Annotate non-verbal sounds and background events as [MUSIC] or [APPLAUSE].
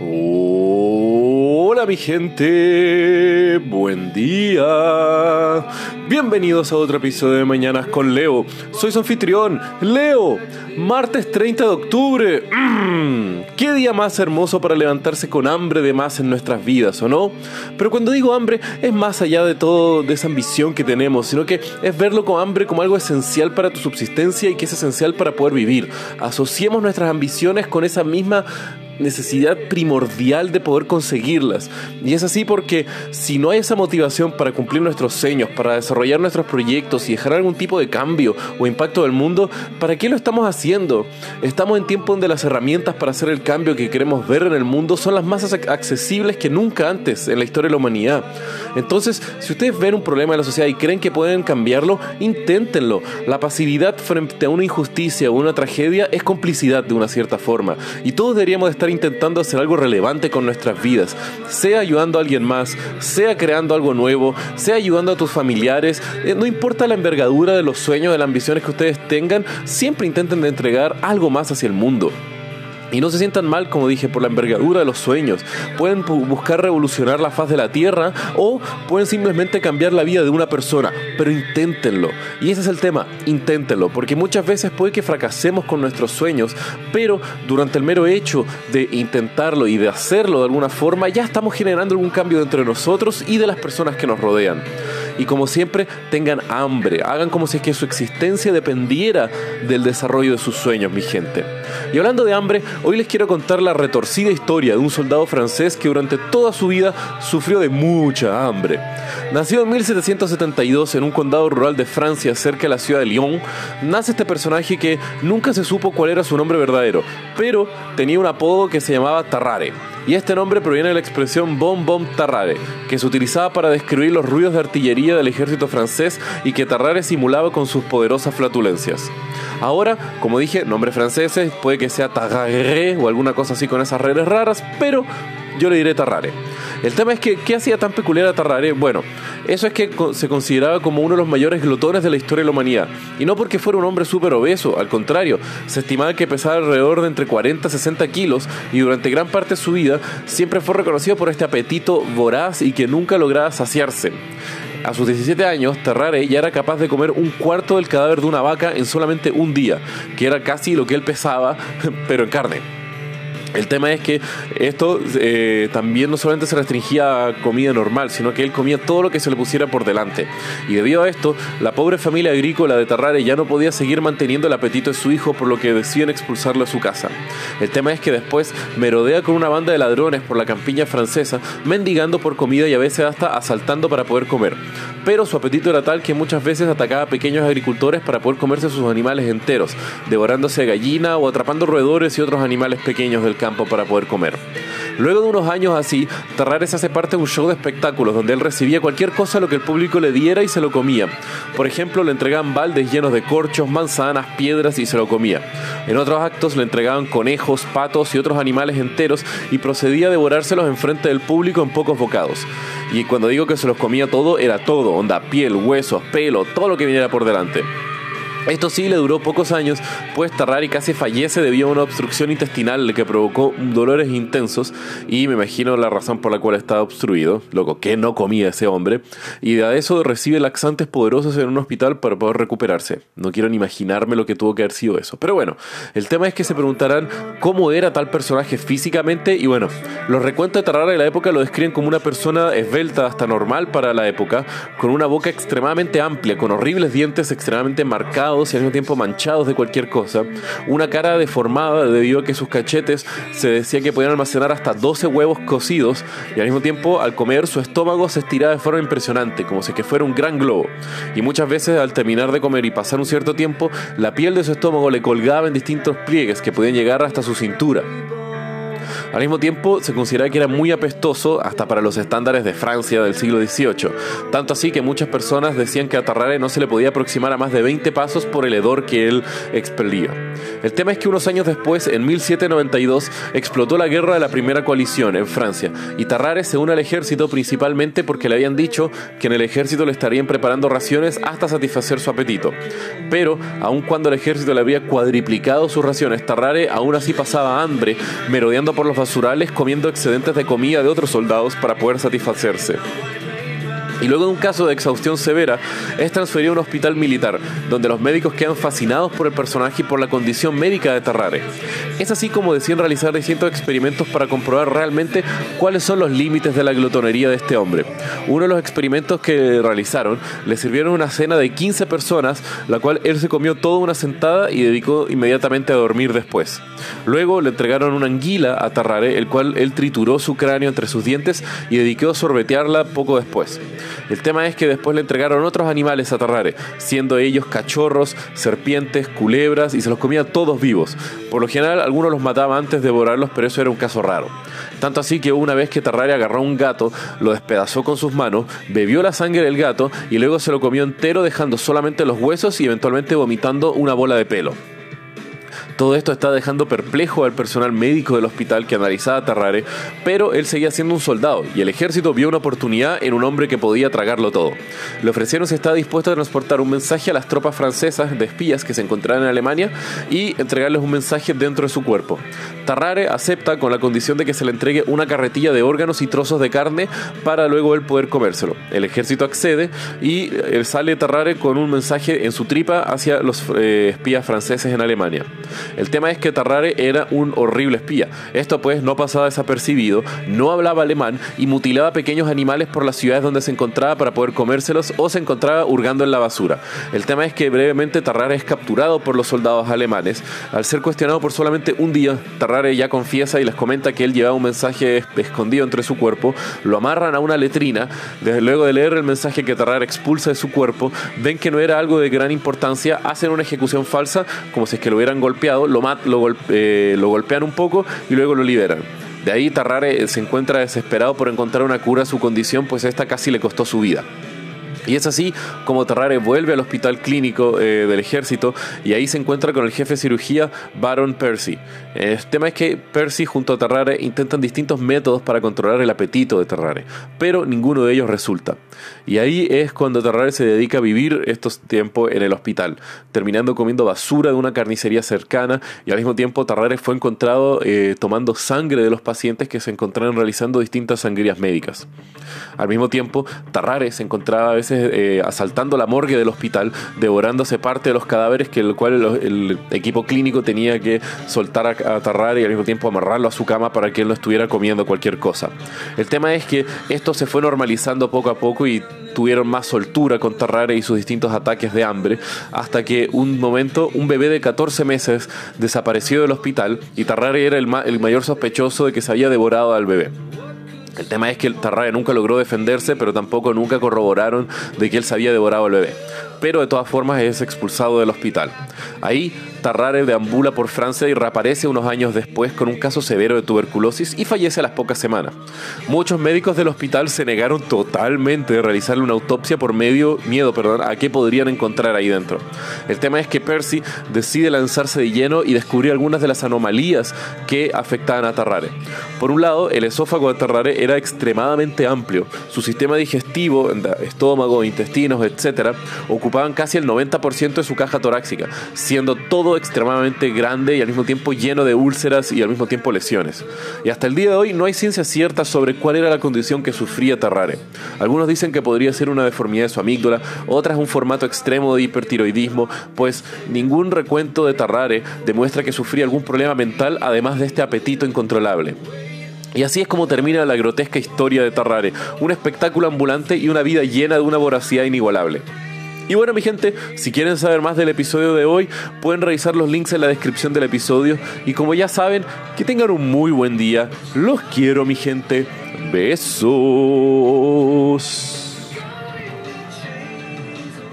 Hola mi gente, buen día. Bienvenidos a otro episodio de Mañanas con Leo. Soy su anfitrión, Leo. Martes 30 de octubre. Mm, qué día más hermoso para levantarse con hambre de más en nuestras vidas, ¿o no? Pero cuando digo hambre es más allá de todo de esa ambición que tenemos, sino que es verlo con hambre como algo esencial para tu subsistencia y que es esencial para poder vivir. Asociemos nuestras ambiciones con esa misma necesidad primordial de poder conseguirlas. Y es así porque si no hay esa motivación para cumplir nuestros sueños, para desarrollar nuestros proyectos y dejar algún tipo de cambio o impacto del mundo, ¿para qué lo estamos haciendo? Estamos en tiempo donde las herramientas para hacer el cambio que queremos ver en el mundo son las más accesibles que nunca antes en la historia de la humanidad. Entonces, si ustedes ven un problema en la sociedad y creen que pueden cambiarlo, inténtenlo. La pasividad frente a una injusticia o una tragedia es complicidad de una cierta forma. Y todos deberíamos estar intentando hacer algo relevante con nuestras vidas, sea ayudando a alguien más, sea creando algo nuevo, sea ayudando a tus familiares, eh, no importa la envergadura de los sueños, de las ambiciones que ustedes tengan, siempre intenten entregar algo más hacia el mundo. Y no se sientan mal, como dije, por la envergadura de los sueños. Pueden buscar revolucionar la faz de la Tierra o pueden simplemente cambiar la vida de una persona, pero inténtenlo. Y ese es el tema, inténtenlo, porque muchas veces puede que fracasemos con nuestros sueños, pero durante el mero hecho de intentarlo y de hacerlo de alguna forma, ya estamos generando algún cambio entre nosotros y de las personas que nos rodean y como siempre tengan hambre, hagan como si es que su existencia dependiera del desarrollo de sus sueños, mi gente. Y hablando de hambre, hoy les quiero contar la retorcida historia de un soldado francés que durante toda su vida sufrió de mucha hambre. Nacido en 1772 en un condado rural de Francia cerca de la ciudad de Lyon, nace este personaje que nunca se supo cuál era su nombre verdadero, pero tenía un apodo que se llamaba Tarrare y este nombre proviene de la expresión Bom Bom Tarrare, que se utilizaba para describir los ruidos de artillería del ejército francés y que Tarrare simulaba con sus poderosas flatulencias. Ahora, como dije, nombre franceses, puede que sea Tarrare o alguna cosa así con esas redes raras, pero yo le diré Tarrare. El tema es que, ¿qué hacía tan peculiar a Tarrare? Bueno, eso es que se consideraba como uno de los mayores glotones de la historia de la humanidad. Y no porque fuera un hombre súper obeso, al contrario, se estimaba que pesaba alrededor de entre 40 y 60 kilos y durante gran parte de su vida siempre fue reconocido por este apetito voraz y que nunca lograba saciarse. A sus 17 años, Tarrare ya era capaz de comer un cuarto del cadáver de una vaca en solamente un día, que era casi lo que él pesaba, [LAUGHS] pero en carne. El tema es que esto eh, también no solamente se restringía a comida normal, sino que él comía todo lo que se le pusiera por delante. Y debido a esto, la pobre familia agrícola de Tarrare ya no podía seguir manteniendo el apetito de su hijo, por lo que deciden expulsarlo a su casa. El tema es que después merodea con una banda de ladrones por la campiña francesa, mendigando por comida y a veces hasta asaltando para poder comer. Pero su apetito era tal que muchas veces atacaba a pequeños agricultores para poder comerse sus animales enteros, devorándose gallina o atrapando roedores y otros animales pequeños del campo para poder comer. Luego de unos años así, Terrares hace parte de un show de espectáculos donde él recibía cualquier cosa lo que el público le diera y se lo comía. Por ejemplo, le entregaban baldes llenos de corchos, manzanas, piedras y se lo comía. En otros actos le entregaban conejos, patos y otros animales enteros y procedía a devorárselos enfrente del público en pocos bocados. Y cuando digo que se los comía todo, era todo, onda, piel, huesos, pelo, todo lo que viniera por delante. Esto sí le duró pocos años, pues Tarrari casi fallece debido a una obstrucción intestinal que provocó dolores intensos y me imagino la razón por la cual estaba obstruido, loco, que no comía ese hombre, y de eso recibe laxantes poderosos en un hospital para poder recuperarse. No quiero ni imaginarme lo que tuvo que haber sido eso. Pero bueno, el tema es que se preguntarán cómo era tal personaje físicamente y bueno, los recuentos de Tarrari de la época lo describen como una persona esbelta hasta normal para la época, con una boca extremadamente amplia, con horribles dientes extremadamente marcados, y al mismo tiempo manchados de cualquier cosa, una cara deformada debido a que sus cachetes se decía que podían almacenar hasta 12 huevos cocidos y al mismo tiempo al comer su estómago se estiraba de forma impresionante, como si fuera un gran globo. Y muchas veces al terminar de comer y pasar un cierto tiempo, la piel de su estómago le colgaba en distintos pliegues que podían llegar hasta su cintura. Al mismo tiempo, se consideraba que era muy apestoso hasta para los estándares de Francia del siglo XVIII, tanto así que muchas personas decían que a Tarrare no se le podía aproximar a más de 20 pasos por el hedor que él expelía. El tema es que unos años después, en 1792, explotó la guerra de la primera coalición en Francia, y Tarrare se une al ejército principalmente porque le habían dicho que en el ejército le estarían preparando raciones hasta satisfacer su apetito. Pero, aun cuando el ejército le había cuadriplicado sus raciones, Tarrare aún así pasaba hambre, merodeando por los basurales comiendo excedentes de comida de otros soldados para poder satisfacerse y luego de un caso de exhaustión severa es transferido a un hospital militar, donde los médicos quedan fascinados por el personaje y por la condición médica de Tarrare. Es así como deciden realizar distintos experimentos para comprobar realmente cuáles son los límites de la glotonería de este hombre. Uno de los experimentos que realizaron le sirvieron una cena de 15 personas, la cual él se comió toda una sentada y dedicó inmediatamente a dormir después. Luego le entregaron una anguila a Tarrare, el cual él trituró su cráneo entre sus dientes y dedicó a sorbetearla poco después. El tema es que después le entregaron otros animales a Tarrare, siendo ellos cachorros, serpientes, culebras y se los comía todos vivos. Por lo general, algunos los mataba antes de devorarlos, pero eso era un caso raro. Tanto así que una vez que Tarrare agarró un gato, lo despedazó con sus manos, bebió la sangre del gato y luego se lo comió entero dejando solamente los huesos y eventualmente vomitando una bola de pelo. Todo esto está dejando perplejo al personal médico del hospital que analizaba a Tarrare, pero él seguía siendo un soldado y el ejército vio una oportunidad en un hombre que podía tragarlo todo. Le ofrecieron si estaba dispuesto a transportar un mensaje a las tropas francesas de espías que se encontraban en Alemania y entregarles un mensaje dentro de su cuerpo. Tarrare acepta con la condición de que se le entregue una carretilla de órganos y trozos de carne para luego él poder comérselo. El ejército accede y eh, sale Tarrare con un mensaje en su tripa hacia los eh, espías franceses en Alemania. El tema es que Tarrare era un horrible espía. Esto pues no pasaba desapercibido, no hablaba alemán y mutilaba pequeños animales por las ciudades donde se encontraba para poder comérselos o se encontraba hurgando en la basura. El tema es que brevemente Tarrare es capturado por los soldados alemanes. Al ser cuestionado por solamente un día, Tarrare ya confiesa y les comenta que él llevaba un mensaje escondido entre su cuerpo, lo amarran a una letrina, desde luego de leer el mensaje que Tarrare expulsa de su cuerpo, ven que no era algo de gran importancia, hacen una ejecución falsa como si es que lo hubieran golpeado lo, eh, lo golpean un poco y luego lo liberan. De ahí Tarrare se encuentra desesperado por encontrar una cura a su condición, pues esta casi le costó su vida. Y es así como Tarrare vuelve al hospital clínico eh, del ejército y ahí se encuentra con el jefe de cirugía Baron Percy. El tema es que Percy junto a Tarrare intentan distintos métodos para controlar el apetito de Tarrare, pero ninguno de ellos resulta. Y ahí es cuando Tarrare se dedica a vivir estos tiempos en el hospital, terminando comiendo basura de una carnicería cercana y al mismo tiempo Tarrare fue encontrado eh, tomando sangre de los pacientes que se encontraron realizando distintas sangrías médicas. Al mismo tiempo, Tarrare se encontraba a veces eh, asaltando la morgue del hospital, devorándose parte de los cadáveres que el cual el, equipo clínico tenía que soltar a, a Tarrare y al mismo tiempo amarrarlo a su cama para que él no estuviera comiendo cualquier cosa. El tema es que esto se fue normalizando poco a poco y tuvieron más soltura con Tarrare y sus distintos ataques de hambre, hasta que un momento un bebé de 14 meses desapareció del hospital y Tarrare era el mayor sospechoso de que se había devorado al bebé. El tema es que el nunca logró defenderse, pero tampoco nunca corroboraron de que él se había devorado al bebé. Pero de todas formas es expulsado del hospital. Ahí Tarrare deambula por Francia y reaparece unos años después con un caso severo de tuberculosis y fallece a las pocas semanas. Muchos médicos del hospital se negaron totalmente de realizarle una autopsia por medio miedo perdón, a qué podrían encontrar ahí dentro. El tema es que Percy decide lanzarse de lleno y descubrir algunas de las anomalías que afectaban a Tarrare. Por un lado, el esófago de Tarrare era extremadamente amplio. Su sistema digestivo, estómago, intestinos, etc., ocupaban casi el 90% de su caja torácica, siendo todo extremadamente grande y al mismo tiempo lleno de úlceras y al mismo tiempo lesiones. Y hasta el día de hoy no hay ciencia cierta sobre cuál era la condición que sufría Tarrare. Algunos dicen que podría ser una deformidad de su amígdala, otras un formato extremo de hipertiroidismo, pues ningún recuento de Tarrare demuestra que sufría algún problema mental además de este apetito incontrolable. Y así es como termina la grotesca historia de Tarrare, un espectáculo ambulante y una vida llena de una voracidad inigualable. Y bueno, mi gente, si quieren saber más del episodio de hoy, pueden revisar los links en la descripción del episodio. Y como ya saben, que tengan un muy buen día. Los quiero, mi gente. Besos.